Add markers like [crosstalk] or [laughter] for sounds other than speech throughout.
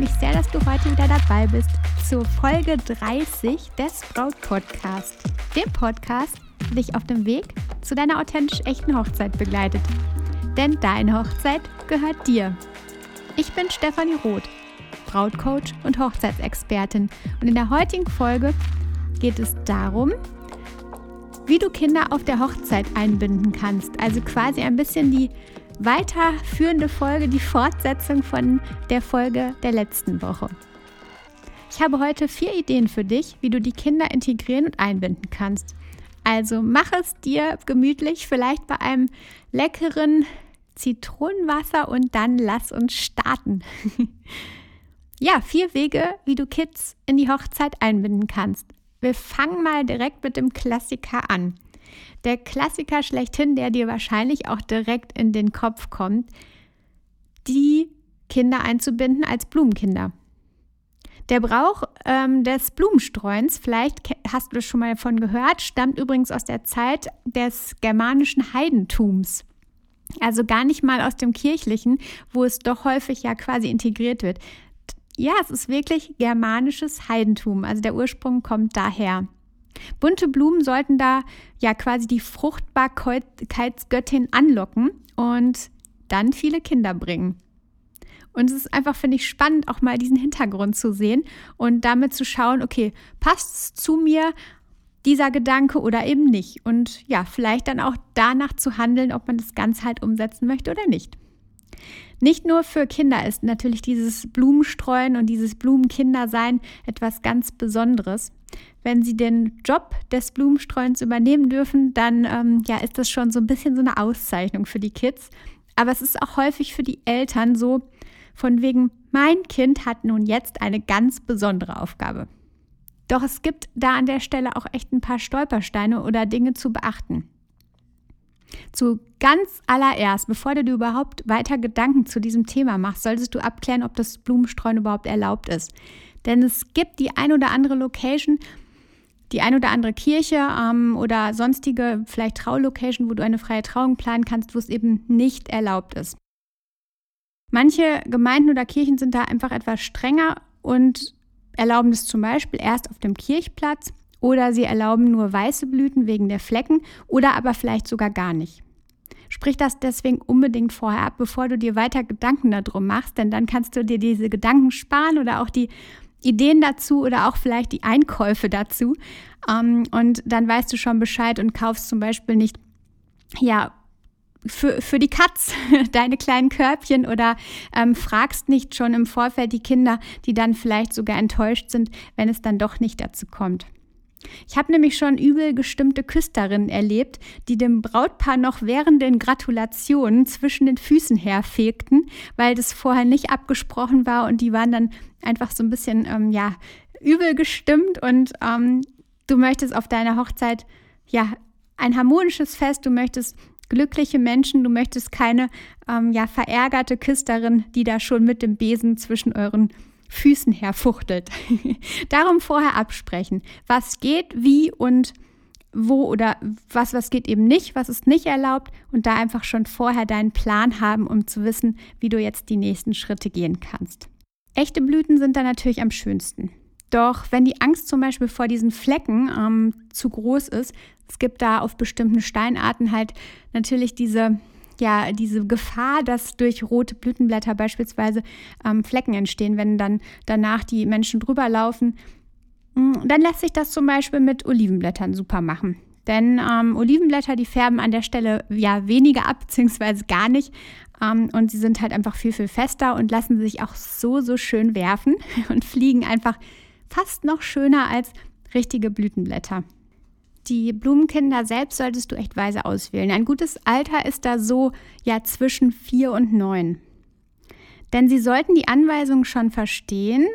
mich sehr, dass du heute wieder dabei bist zur Folge 30 des Braut Podcast, dem Podcast, der dich auf dem Weg zu deiner authentisch echten Hochzeit begleitet. Denn deine Hochzeit gehört dir. Ich bin Stefanie Roth, Brautcoach und Hochzeitsexpertin und in der heutigen Folge geht es darum, wie du Kinder auf der Hochzeit einbinden kannst. Also quasi ein bisschen die weiterführende Folge, die Fortsetzung von der Folge der letzten Woche. Ich habe heute vier Ideen für dich, wie du die Kinder integrieren und einbinden kannst. Also mach es dir gemütlich, vielleicht bei einem leckeren Zitronenwasser und dann lass uns starten. [laughs] ja, vier Wege, wie du Kids in die Hochzeit einbinden kannst. Wir fangen mal direkt mit dem Klassiker an. Der Klassiker schlechthin, der dir wahrscheinlich auch direkt in den Kopf kommt, die Kinder einzubinden als Blumenkinder. Der Brauch ähm, des Blumenstreuens, vielleicht hast du das schon mal davon gehört, stammt übrigens aus der Zeit des germanischen Heidentums. Also gar nicht mal aus dem kirchlichen, wo es doch häufig ja quasi integriert wird. Ja, es ist wirklich germanisches Heidentum. Also der Ursprung kommt daher. Bunte Blumen sollten da ja quasi die Fruchtbarkeitsgöttin anlocken und dann viele Kinder bringen. Und es ist einfach, finde ich, spannend, auch mal diesen Hintergrund zu sehen und damit zu schauen, okay, passt es zu mir, dieser Gedanke oder eben nicht? Und ja, vielleicht dann auch danach zu handeln, ob man das Ganze halt umsetzen möchte oder nicht. Nicht nur für Kinder ist natürlich dieses Blumenstreuen und dieses Blumenkindersein etwas ganz Besonderes. Wenn sie den Job des Blumenstreuens übernehmen dürfen, dann ähm, ja, ist das schon so ein bisschen so eine Auszeichnung für die Kids. Aber es ist auch häufig für die Eltern so, von wegen, mein Kind hat nun jetzt eine ganz besondere Aufgabe. Doch es gibt da an der Stelle auch echt ein paar Stolpersteine oder Dinge zu beachten. Zu ganz allererst, bevor du dir überhaupt weiter Gedanken zu diesem Thema machst, solltest du abklären, ob das Blumenstreuen überhaupt erlaubt ist. Denn es gibt die ein oder andere Location, die ein oder andere Kirche ähm, oder sonstige, vielleicht Traulocation, wo du eine freie Trauung planen kannst, wo es eben nicht erlaubt ist. Manche Gemeinden oder Kirchen sind da einfach etwas strenger und erlauben es zum Beispiel erst auf dem Kirchplatz oder sie erlauben nur weiße Blüten wegen der Flecken oder aber vielleicht sogar gar nicht. Sprich das deswegen unbedingt vorher ab, bevor du dir weiter Gedanken darum machst, denn dann kannst du dir diese Gedanken sparen oder auch die Ideen dazu oder auch vielleicht die Einkäufe dazu. Ähm, und dann weißt du schon Bescheid und kaufst zum Beispiel nicht, ja, für, für die Katz [laughs] deine kleinen Körbchen oder ähm, fragst nicht schon im Vorfeld die Kinder, die dann vielleicht sogar enttäuscht sind, wenn es dann doch nicht dazu kommt. Ich habe nämlich schon übel gestimmte Küsterinnen erlebt, die dem Brautpaar noch während den Gratulationen zwischen den Füßen herfegten, weil das vorher nicht abgesprochen war und die waren dann einfach so ein bisschen, ähm, ja, übel gestimmt und ähm, du möchtest auf deiner Hochzeit, ja, ein harmonisches Fest, du möchtest glückliche Menschen, du möchtest keine, ähm, ja, verärgerte Küsterin, die da schon mit dem Besen zwischen euren Füßen herfuchtelt. [laughs] Darum vorher absprechen, was geht, wie und wo oder was, was geht eben nicht, was ist nicht erlaubt und da einfach schon vorher deinen Plan haben, um zu wissen, wie du jetzt die nächsten Schritte gehen kannst. Echte Blüten sind da natürlich am schönsten. Doch wenn die Angst zum Beispiel vor diesen Flecken ähm, zu groß ist, es gibt da auf bestimmten Steinarten halt natürlich diese ja diese Gefahr, dass durch rote Blütenblätter beispielsweise ähm, Flecken entstehen, wenn dann danach die Menschen drüber laufen. Mm, dann lässt sich das zum Beispiel mit Olivenblättern super machen. Denn ähm, Olivenblätter, die färben an der Stelle ja weniger ab, [laughs] beziehungsweise gar nicht. Ähm, und sie sind halt einfach viel, viel fester und lassen sich auch so, so schön werfen [laughs] und fliegen einfach fast noch schöner als richtige Blütenblätter. Die Blumenkinder selbst solltest du echt weise auswählen. Ein gutes Alter ist da so ja zwischen vier und neun. Denn sie sollten die Anweisungen schon verstehen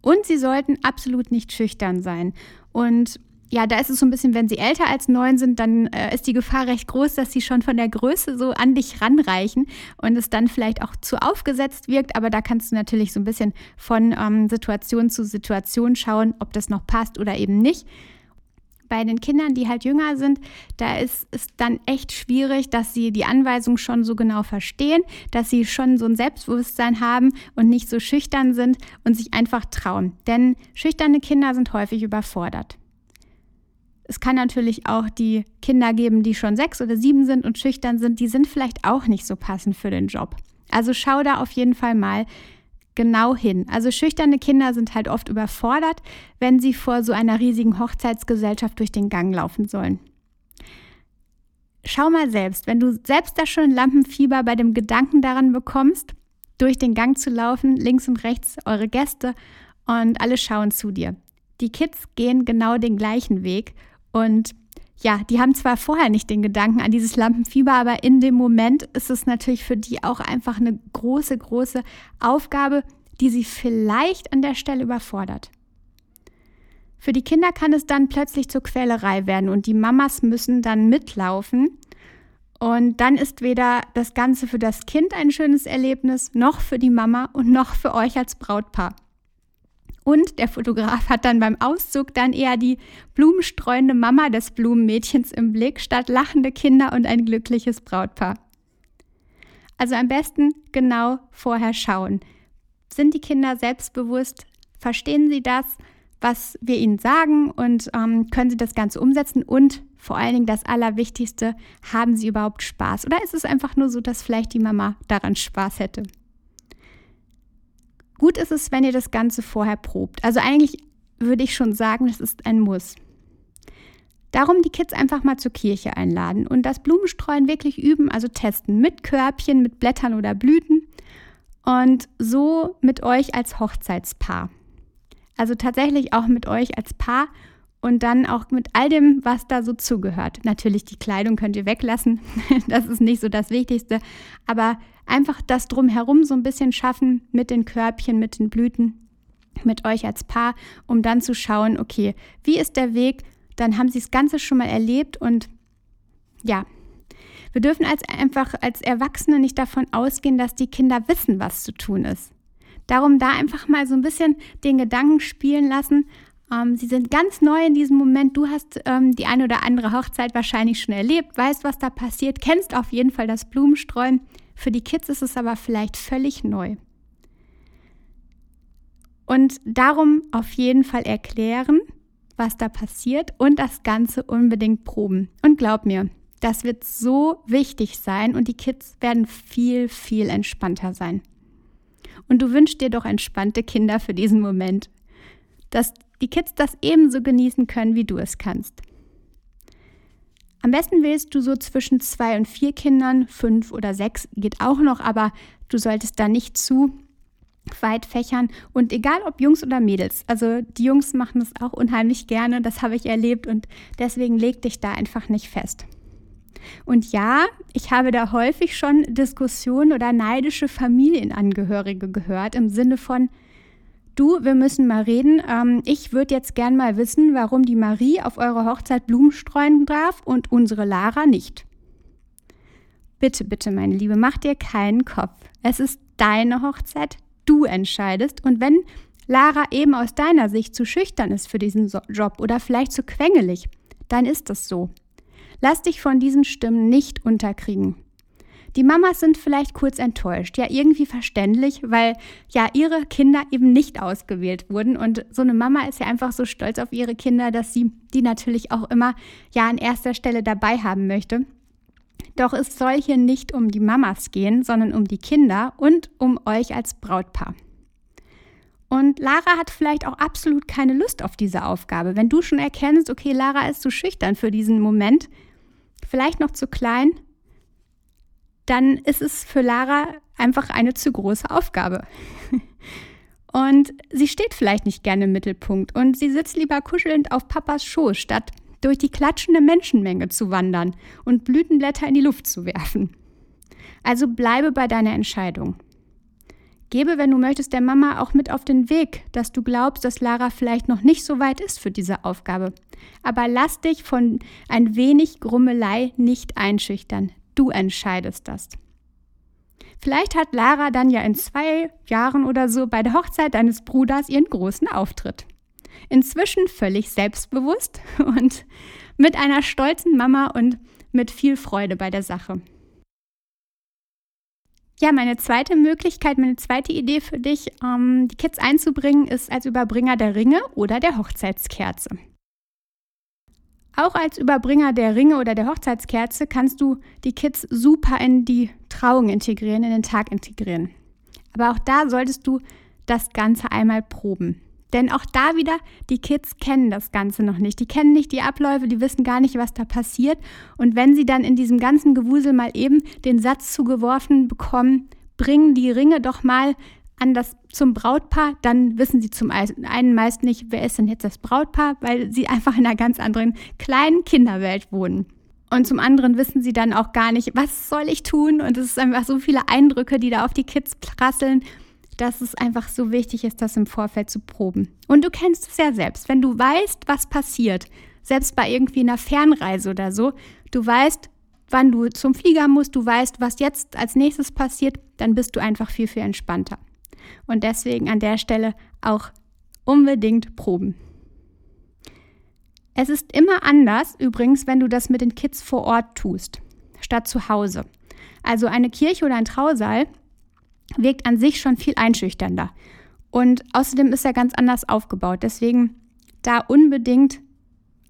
und sie sollten absolut nicht schüchtern sein. Und ja, da ist es so ein bisschen, wenn sie älter als neun sind, dann äh, ist die Gefahr recht groß, dass sie schon von der Größe so an dich ranreichen und es dann vielleicht auch zu aufgesetzt wirkt. Aber da kannst du natürlich so ein bisschen von ähm, Situation zu Situation schauen, ob das noch passt oder eben nicht. Bei den Kindern, die halt jünger sind, da ist es dann echt schwierig, dass sie die Anweisung schon so genau verstehen, dass sie schon so ein Selbstbewusstsein haben und nicht so schüchtern sind und sich einfach trauen. Denn schüchterne Kinder sind häufig überfordert. Es kann natürlich auch die Kinder geben, die schon sechs oder sieben sind und schüchtern sind, die sind vielleicht auch nicht so passend für den Job. Also schau da auf jeden Fall mal, genau hin. Also schüchterne Kinder sind halt oft überfordert, wenn sie vor so einer riesigen Hochzeitsgesellschaft durch den Gang laufen sollen. Schau mal selbst, wenn du selbst da schon Lampenfieber bei dem Gedanken daran bekommst, durch den Gang zu laufen, links und rechts eure Gäste und alle schauen zu dir. Die Kids gehen genau den gleichen Weg und ja, die haben zwar vorher nicht den Gedanken an dieses Lampenfieber, aber in dem Moment ist es natürlich für die auch einfach eine große, große Aufgabe, die sie vielleicht an der Stelle überfordert. Für die Kinder kann es dann plötzlich zur Quälerei werden und die Mamas müssen dann mitlaufen. Und dann ist weder das Ganze für das Kind ein schönes Erlebnis, noch für die Mama und noch für euch als Brautpaar. Und der Fotograf hat dann beim Auszug dann eher die blumenstreuende Mama des Blumenmädchens im Blick, statt lachende Kinder und ein glückliches Brautpaar. Also am besten genau vorher schauen. Sind die Kinder selbstbewusst? Verstehen sie das, was wir ihnen sagen und ähm, können sie das Ganze umsetzen? Und vor allen Dingen das Allerwichtigste, haben sie überhaupt Spaß? Oder ist es einfach nur so, dass vielleicht die Mama daran Spaß hätte? Gut ist es, wenn ihr das Ganze vorher probt. Also eigentlich würde ich schon sagen, das ist ein Muss. Darum die Kids einfach mal zur Kirche einladen und das Blumenstreuen wirklich üben, also testen mit Körbchen, mit Blättern oder Blüten und so mit euch als Hochzeitspaar. Also tatsächlich auch mit euch als Paar und dann auch mit all dem, was da so zugehört. Natürlich die Kleidung könnt ihr weglassen, [laughs] das ist nicht so das Wichtigste, aber einfach das drumherum so ein bisschen schaffen mit den Körbchen, mit den Blüten, mit euch als Paar, um dann zu schauen, okay, wie ist der Weg? Dann haben sie das Ganze schon mal erlebt und ja, wir dürfen als einfach als Erwachsene nicht davon ausgehen, dass die Kinder wissen, was zu tun ist. Darum da einfach mal so ein bisschen den Gedanken spielen lassen, ähm, sie sind ganz neu in diesem Moment. Du hast ähm, die eine oder andere Hochzeit wahrscheinlich schon erlebt, weißt, was da passiert, kennst auf jeden Fall das Blumenstreuen. Für die Kids ist es aber vielleicht völlig neu. Und darum auf jeden Fall erklären, was da passiert und das Ganze unbedingt proben. Und glaub mir, das wird so wichtig sein und die Kids werden viel, viel entspannter sein. Und du wünschst dir doch entspannte Kinder für diesen Moment. Dass die Kids das ebenso genießen können, wie du es kannst. Am besten wählst du so zwischen zwei und vier Kindern, fünf oder sechs geht auch noch, aber du solltest da nicht zu weit fächern und egal ob Jungs oder Mädels. Also die Jungs machen das auch unheimlich gerne, das habe ich erlebt und deswegen leg dich da einfach nicht fest. Und ja, ich habe da häufig schon Diskussionen oder neidische Familienangehörige gehört im Sinne von, Du, wir müssen mal reden. Ähm, ich würde jetzt gern mal wissen, warum die Marie auf eurer Hochzeit Blumen streuen darf und unsere Lara nicht. Bitte, bitte, meine Liebe, mach dir keinen Kopf. Es ist deine Hochzeit, du entscheidest. Und wenn Lara eben aus deiner Sicht zu schüchtern ist für diesen Job oder vielleicht zu quengelig, dann ist das so. Lass dich von diesen Stimmen nicht unterkriegen. Die Mamas sind vielleicht kurz enttäuscht, ja irgendwie verständlich, weil ja ihre Kinder eben nicht ausgewählt wurden und so eine Mama ist ja einfach so stolz auf ihre Kinder, dass sie die natürlich auch immer ja an erster Stelle dabei haben möchte. Doch es soll hier nicht um die Mamas gehen, sondern um die Kinder und um euch als Brautpaar. Und Lara hat vielleicht auch absolut keine Lust auf diese Aufgabe. Wenn du schon erkennst, okay, Lara ist zu schüchtern für diesen Moment, vielleicht noch zu klein, dann ist es für Lara einfach eine zu große Aufgabe. [laughs] Und sie steht vielleicht nicht gerne im Mittelpunkt und sie sitzt lieber kuschelnd auf Papas Schoß, statt durch die klatschende Menschenmenge zu wandern und Blütenblätter in die Luft zu werfen. Also bleibe bei deiner Entscheidung. Gebe, wenn du möchtest, der Mama auch mit auf den Weg, dass du glaubst, dass Lara vielleicht noch nicht so weit ist für diese Aufgabe. Aber lass dich von ein wenig Grummelei nicht einschüchtern. Du entscheidest das. Vielleicht hat Lara dann ja in zwei Jahren oder so bei der Hochzeit deines Bruders ihren großen Auftritt. Inzwischen völlig selbstbewusst [laughs] und mit einer stolzen Mama und mit viel Freude bei der Sache. Ja, meine zweite Möglichkeit, meine zweite Idee für dich, ähm, die Kids einzubringen, ist als Überbringer der Ringe oder der Hochzeitskerze. Auch als Überbringer der Ringe oder der Hochzeitskerze kannst du die Kids super in die Trauung integrieren, in den Tag integrieren. Aber auch da solltest du das Ganze einmal proben. Denn auch da wieder, die Kids kennen das Ganze noch nicht. Die kennen nicht die Abläufe, die wissen gar nicht, was da passiert. Und wenn sie dann in diesem ganzen Gewusel mal eben den Satz zugeworfen bekommen, bringen die Ringe doch mal an das zum Brautpaar, dann wissen sie zum einen meist nicht, wer ist denn jetzt das Brautpaar, weil sie einfach in einer ganz anderen kleinen Kinderwelt wohnen. Und zum anderen wissen sie dann auch gar nicht, was soll ich tun? Und es ist einfach so viele Eindrücke, die da auf die Kids prasseln dass es einfach so wichtig ist, das im Vorfeld zu proben. Und du kennst es ja selbst, wenn du weißt, was passiert, selbst bei irgendwie einer Fernreise oder so, du weißt, wann du zum Flieger musst, du weißt, was jetzt als nächstes passiert, dann bist du einfach viel, viel entspannter. Und deswegen an der Stelle auch unbedingt proben. Es ist immer anders, übrigens, wenn du das mit den Kids vor Ort tust, statt zu Hause. Also eine Kirche oder ein Trausaal wirkt an sich schon viel einschüchternder. Und außerdem ist er ganz anders aufgebaut. Deswegen da unbedingt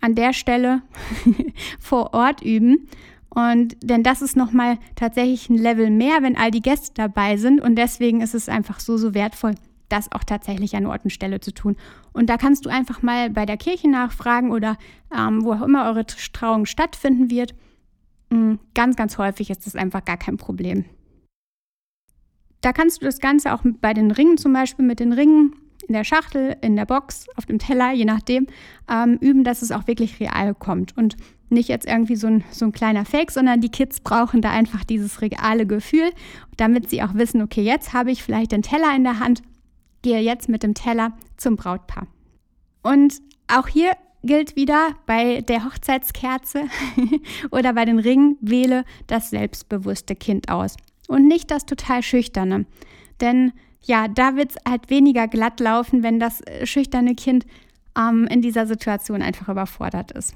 an der Stelle [laughs] vor Ort üben. Und denn das ist nochmal tatsächlich ein Level mehr, wenn all die Gäste dabei sind. Und deswegen ist es einfach so, so wertvoll, das auch tatsächlich an Ort und Stelle zu tun. Und da kannst du einfach mal bei der Kirche nachfragen oder ähm, wo auch immer eure Trauung stattfinden wird. Mm, ganz, ganz häufig ist das einfach gar kein Problem. Da kannst du das Ganze auch bei den Ringen zum Beispiel mit den Ringen in der Schachtel, in der Box, auf dem Teller, je nachdem, ähm, üben, dass es auch wirklich real kommt und nicht jetzt irgendwie so ein, so ein kleiner Fake, sondern die Kids brauchen da einfach dieses reale Gefühl, damit sie auch wissen, okay, jetzt habe ich vielleicht den Teller in der Hand, gehe jetzt mit dem Teller zum Brautpaar. Und auch hier gilt wieder bei der Hochzeitskerze [laughs] oder bei den Ringen, wähle das selbstbewusste Kind aus und nicht das total schüchterne. Denn ja, da wird es halt weniger glatt laufen, wenn das äh, schüchterne Kind ähm, in dieser Situation einfach überfordert ist.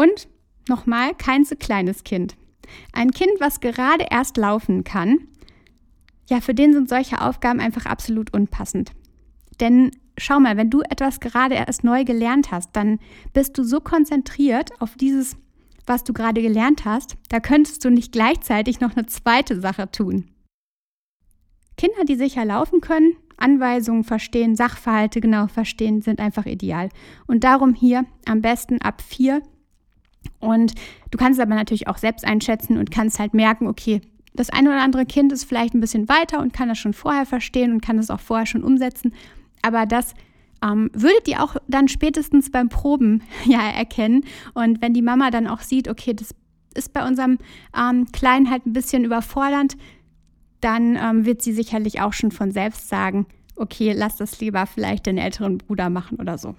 Und nochmal, kein zu kleines Kind. Ein Kind, was gerade erst laufen kann, ja, für den sind solche Aufgaben einfach absolut unpassend. Denn schau mal, wenn du etwas gerade erst neu gelernt hast, dann bist du so konzentriert auf dieses was du gerade gelernt hast, da könntest du nicht gleichzeitig noch eine zweite Sache tun. Kinder, die sicher laufen können, Anweisungen verstehen, Sachverhalte genau verstehen, sind einfach ideal. Und darum hier am besten ab vier. Und du kannst es aber natürlich auch selbst einschätzen und kannst halt merken, okay, das eine oder andere Kind ist vielleicht ein bisschen weiter und kann das schon vorher verstehen und kann das auch vorher schon umsetzen. Aber das ähm, würdet ihr auch dann spätestens beim Proben [laughs] ja erkennen. Und wenn die Mama dann auch sieht, okay, das ist bei unserem ähm, Kleinen halt ein bisschen überfordernd, dann ähm, wird sie sicherlich auch schon von selbst sagen, okay, lass das lieber vielleicht den älteren Bruder machen oder so.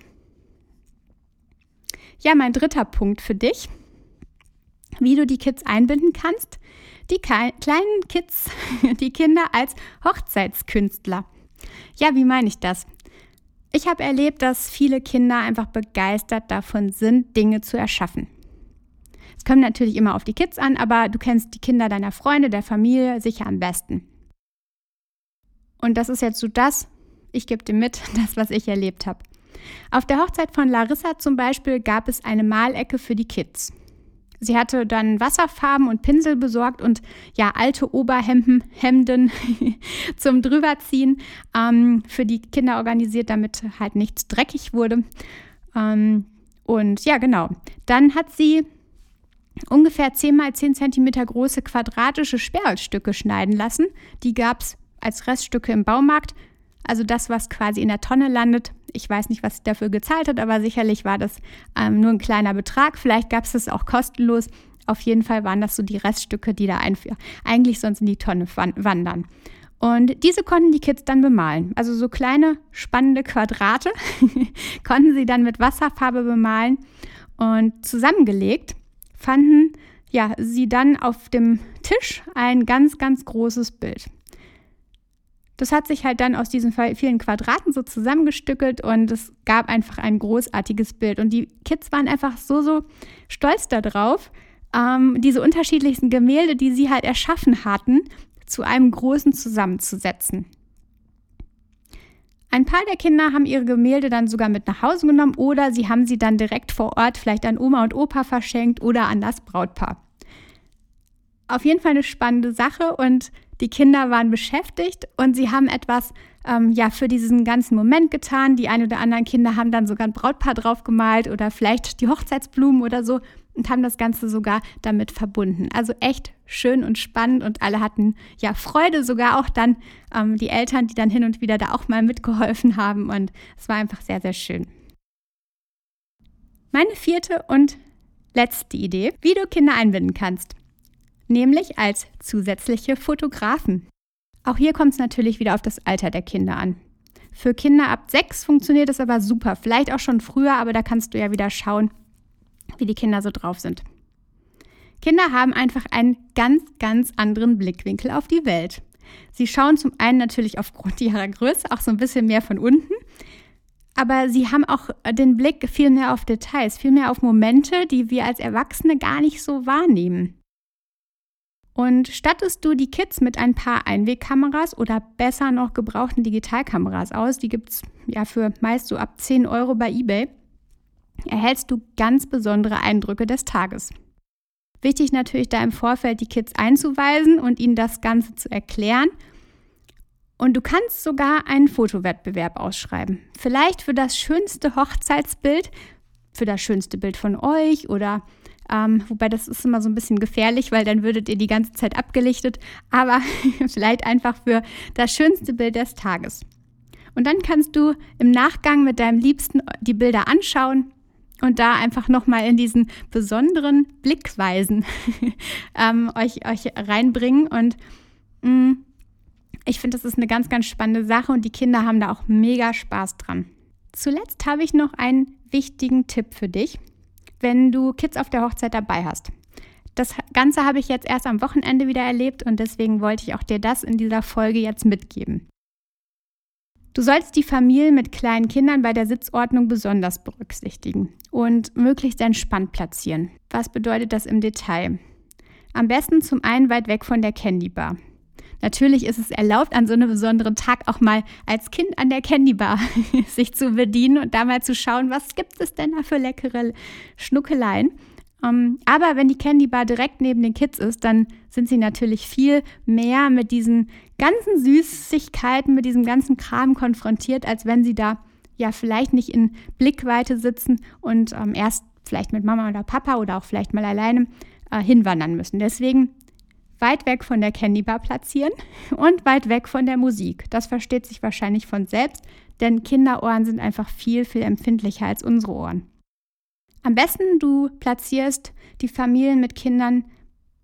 Ja, mein dritter Punkt für dich, wie du die Kids einbinden kannst. Die kleinen Kids, [laughs] die Kinder als Hochzeitskünstler. Ja, wie meine ich das? Ich habe erlebt, dass viele Kinder einfach begeistert davon sind, Dinge zu erschaffen. Es kommt natürlich immer auf die Kids an, aber du kennst die Kinder deiner Freunde, der Familie sicher am besten. Und das ist jetzt so das, ich gebe dir mit, [laughs] das, was ich erlebt habe. Auf der Hochzeit von Larissa zum Beispiel gab es eine Malecke für die Kids. Sie hatte dann Wasserfarben und Pinsel besorgt und ja, alte Oberhemden Hemden [laughs] zum Drüberziehen ähm, für die Kinder organisiert, damit halt nichts dreckig wurde. Ähm, und ja, genau. Dann hat sie ungefähr 10 mal 10 cm große quadratische Sperrholzstücke schneiden lassen. Die gab es als Reststücke im Baumarkt. Also das, was quasi in der Tonne landet. Ich weiß nicht, was sie dafür gezahlt hat, aber sicherlich war das ähm, nur ein kleiner Betrag. Vielleicht gab es das auch kostenlos. Auf jeden Fall waren das so die Reststücke, die da eigentlich sonst in die Tonne wandern. Und diese konnten die Kids dann bemalen. Also so kleine, spannende Quadrate [laughs] konnten sie dann mit Wasserfarbe bemalen. Und zusammengelegt fanden ja, sie dann auf dem Tisch ein ganz, ganz großes Bild. Das hat sich halt dann aus diesen vielen Quadraten so zusammengestückelt und es gab einfach ein großartiges Bild. Und die Kids waren einfach so, so stolz darauf, ähm, diese unterschiedlichsten Gemälde, die sie halt erschaffen hatten, zu einem großen zusammenzusetzen. Ein paar der Kinder haben ihre Gemälde dann sogar mit nach Hause genommen oder sie haben sie dann direkt vor Ort vielleicht an Oma und Opa verschenkt oder an das Brautpaar. Auf jeden Fall eine spannende Sache und die Kinder waren beschäftigt und sie haben etwas ähm, ja für diesen ganzen Moment getan. Die ein oder anderen Kinder haben dann sogar ein Brautpaar drauf gemalt oder vielleicht die Hochzeitsblumen oder so und haben das Ganze sogar damit verbunden. Also echt schön und spannend und alle hatten ja Freude, sogar auch dann ähm, die Eltern, die dann hin und wieder da auch mal mitgeholfen haben und es war einfach sehr, sehr schön. Meine vierte und letzte Idee, wie du Kinder einbinden kannst, nämlich als zusätzliche Fotografen. Auch hier kommt es natürlich wieder auf das Alter der Kinder an. Für Kinder ab sechs funktioniert es aber super, vielleicht auch schon früher, aber da kannst du ja wieder schauen, wie die Kinder so drauf sind. Kinder haben einfach einen ganz, ganz anderen Blickwinkel auf die Welt. Sie schauen zum einen natürlich aufgrund ihrer Größe auch so ein bisschen mehr von unten, aber sie haben auch den Blick viel mehr auf Details, viel mehr auf Momente, die wir als Erwachsene gar nicht so wahrnehmen. Und stattest du die Kids mit ein paar Einwegkameras oder besser noch gebrauchten Digitalkameras aus, die gibt es ja für meist so ab 10 Euro bei eBay, erhältst du ganz besondere Eindrücke des Tages. Wichtig natürlich da im Vorfeld die Kids einzuweisen und ihnen das Ganze zu erklären. Und du kannst sogar einen Fotowettbewerb ausschreiben. Vielleicht für das schönste Hochzeitsbild, für das schönste Bild von euch oder ähm, wobei das ist immer so ein bisschen gefährlich, weil dann würdet ihr die ganze Zeit abgelichtet. Aber [laughs] vielleicht einfach für das schönste Bild des Tages. Und dann kannst du im Nachgang mit deinem Liebsten die Bilder anschauen und da einfach nochmal in diesen besonderen Blickweisen [laughs] ähm, euch, euch reinbringen. Und mh, mm, ich finde, das ist eine ganz, ganz spannende Sache und die Kinder haben da auch mega Spaß dran. Zuletzt habe ich noch einen wichtigen Tipp für dich, wenn du Kids auf der Hochzeit dabei hast. Das Ganze habe ich jetzt erst am Wochenende wieder erlebt und deswegen wollte ich auch dir das in dieser Folge jetzt mitgeben. Du sollst die Familie mit kleinen Kindern bei der Sitzordnung besonders berücksichtigen und möglichst entspannt platzieren. Was bedeutet das im Detail? Am besten zum einen weit weg von der Candy Bar. Natürlich ist es erlaubt, an so einem besonderen Tag auch mal als Kind an der Candy Bar [laughs] sich zu bedienen und da mal zu schauen, was gibt es denn da für leckere Schnuckeleien. Um, ähm, aber wenn die Candy Bar direkt neben den Kids ist, dann sind sie natürlich viel mehr mit diesen ganzen Süßigkeiten, mit diesem ganzen Kram konfrontiert, als wenn sie da ja vielleicht nicht in Blickweite sitzen und ähm, erst vielleicht mit Mama oder Papa oder auch vielleicht mal alleine äh, hinwandern müssen. Deswegen weit weg von der Candy Bar platzieren und weit weg von der Musik. Das versteht sich wahrscheinlich von selbst, denn Kinderohren sind einfach viel, viel empfindlicher als unsere Ohren. Am besten du platzierst die Familien mit Kindern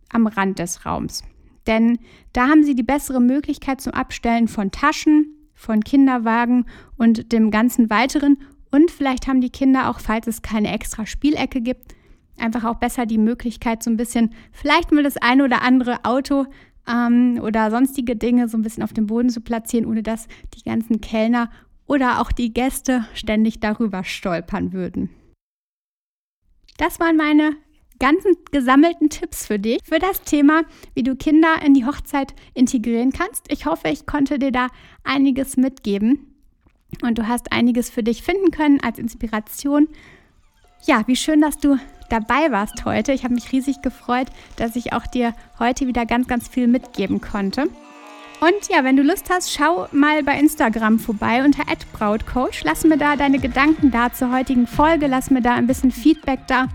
am Rand des Raums. Denn da haben sie die bessere Möglichkeit zum Abstellen von Taschen, von Kinderwagen und dem ganzen weiteren. Und vielleicht haben die Kinder auch, falls es keine extra Spielecke gibt, einfach auch besser die Möglichkeit, so ein bisschen vielleicht mal das eine oder andere Auto ähm, oder sonstige Dinge so ein bisschen auf dem Boden zu platzieren, ohne dass die ganzen Kellner oder auch die Gäste ständig darüber stolpern würden. Das waren meine ganzen gesammelten Tipps für dich, für das Thema, wie du Kinder in die Hochzeit integrieren kannst. Ich hoffe, ich konnte dir da einiges mitgeben und du hast einiges für dich finden können als Inspiration. Ja, wie schön, dass du dabei warst heute. Ich habe mich riesig gefreut, dass ich auch dir heute wieder ganz, ganz viel mitgeben konnte. Und ja, wenn du Lust hast, schau mal bei Instagram vorbei unter @brautcoach. Lass mir da deine Gedanken da zur heutigen Folge, lass mir da ein bisschen Feedback da,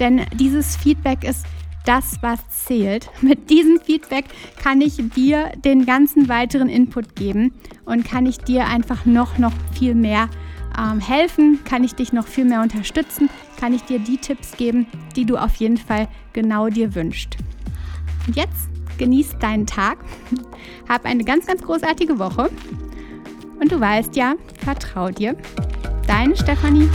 denn dieses Feedback ist das, was zählt. [laughs] Mit diesem Feedback kann ich dir den ganzen weiteren Input geben und kann ich dir einfach noch, noch viel mehr ähm, helfen, kann ich dich noch viel mehr unterstützen, kann ich dir die Tipps geben, die du auf jeden Fall genau dir wünschst. Und jetzt genieß deinen Tag, [laughs] hab eine ganz, ganz großartige Woche und du weißt ja, vertrau dir. Deine Stefanie.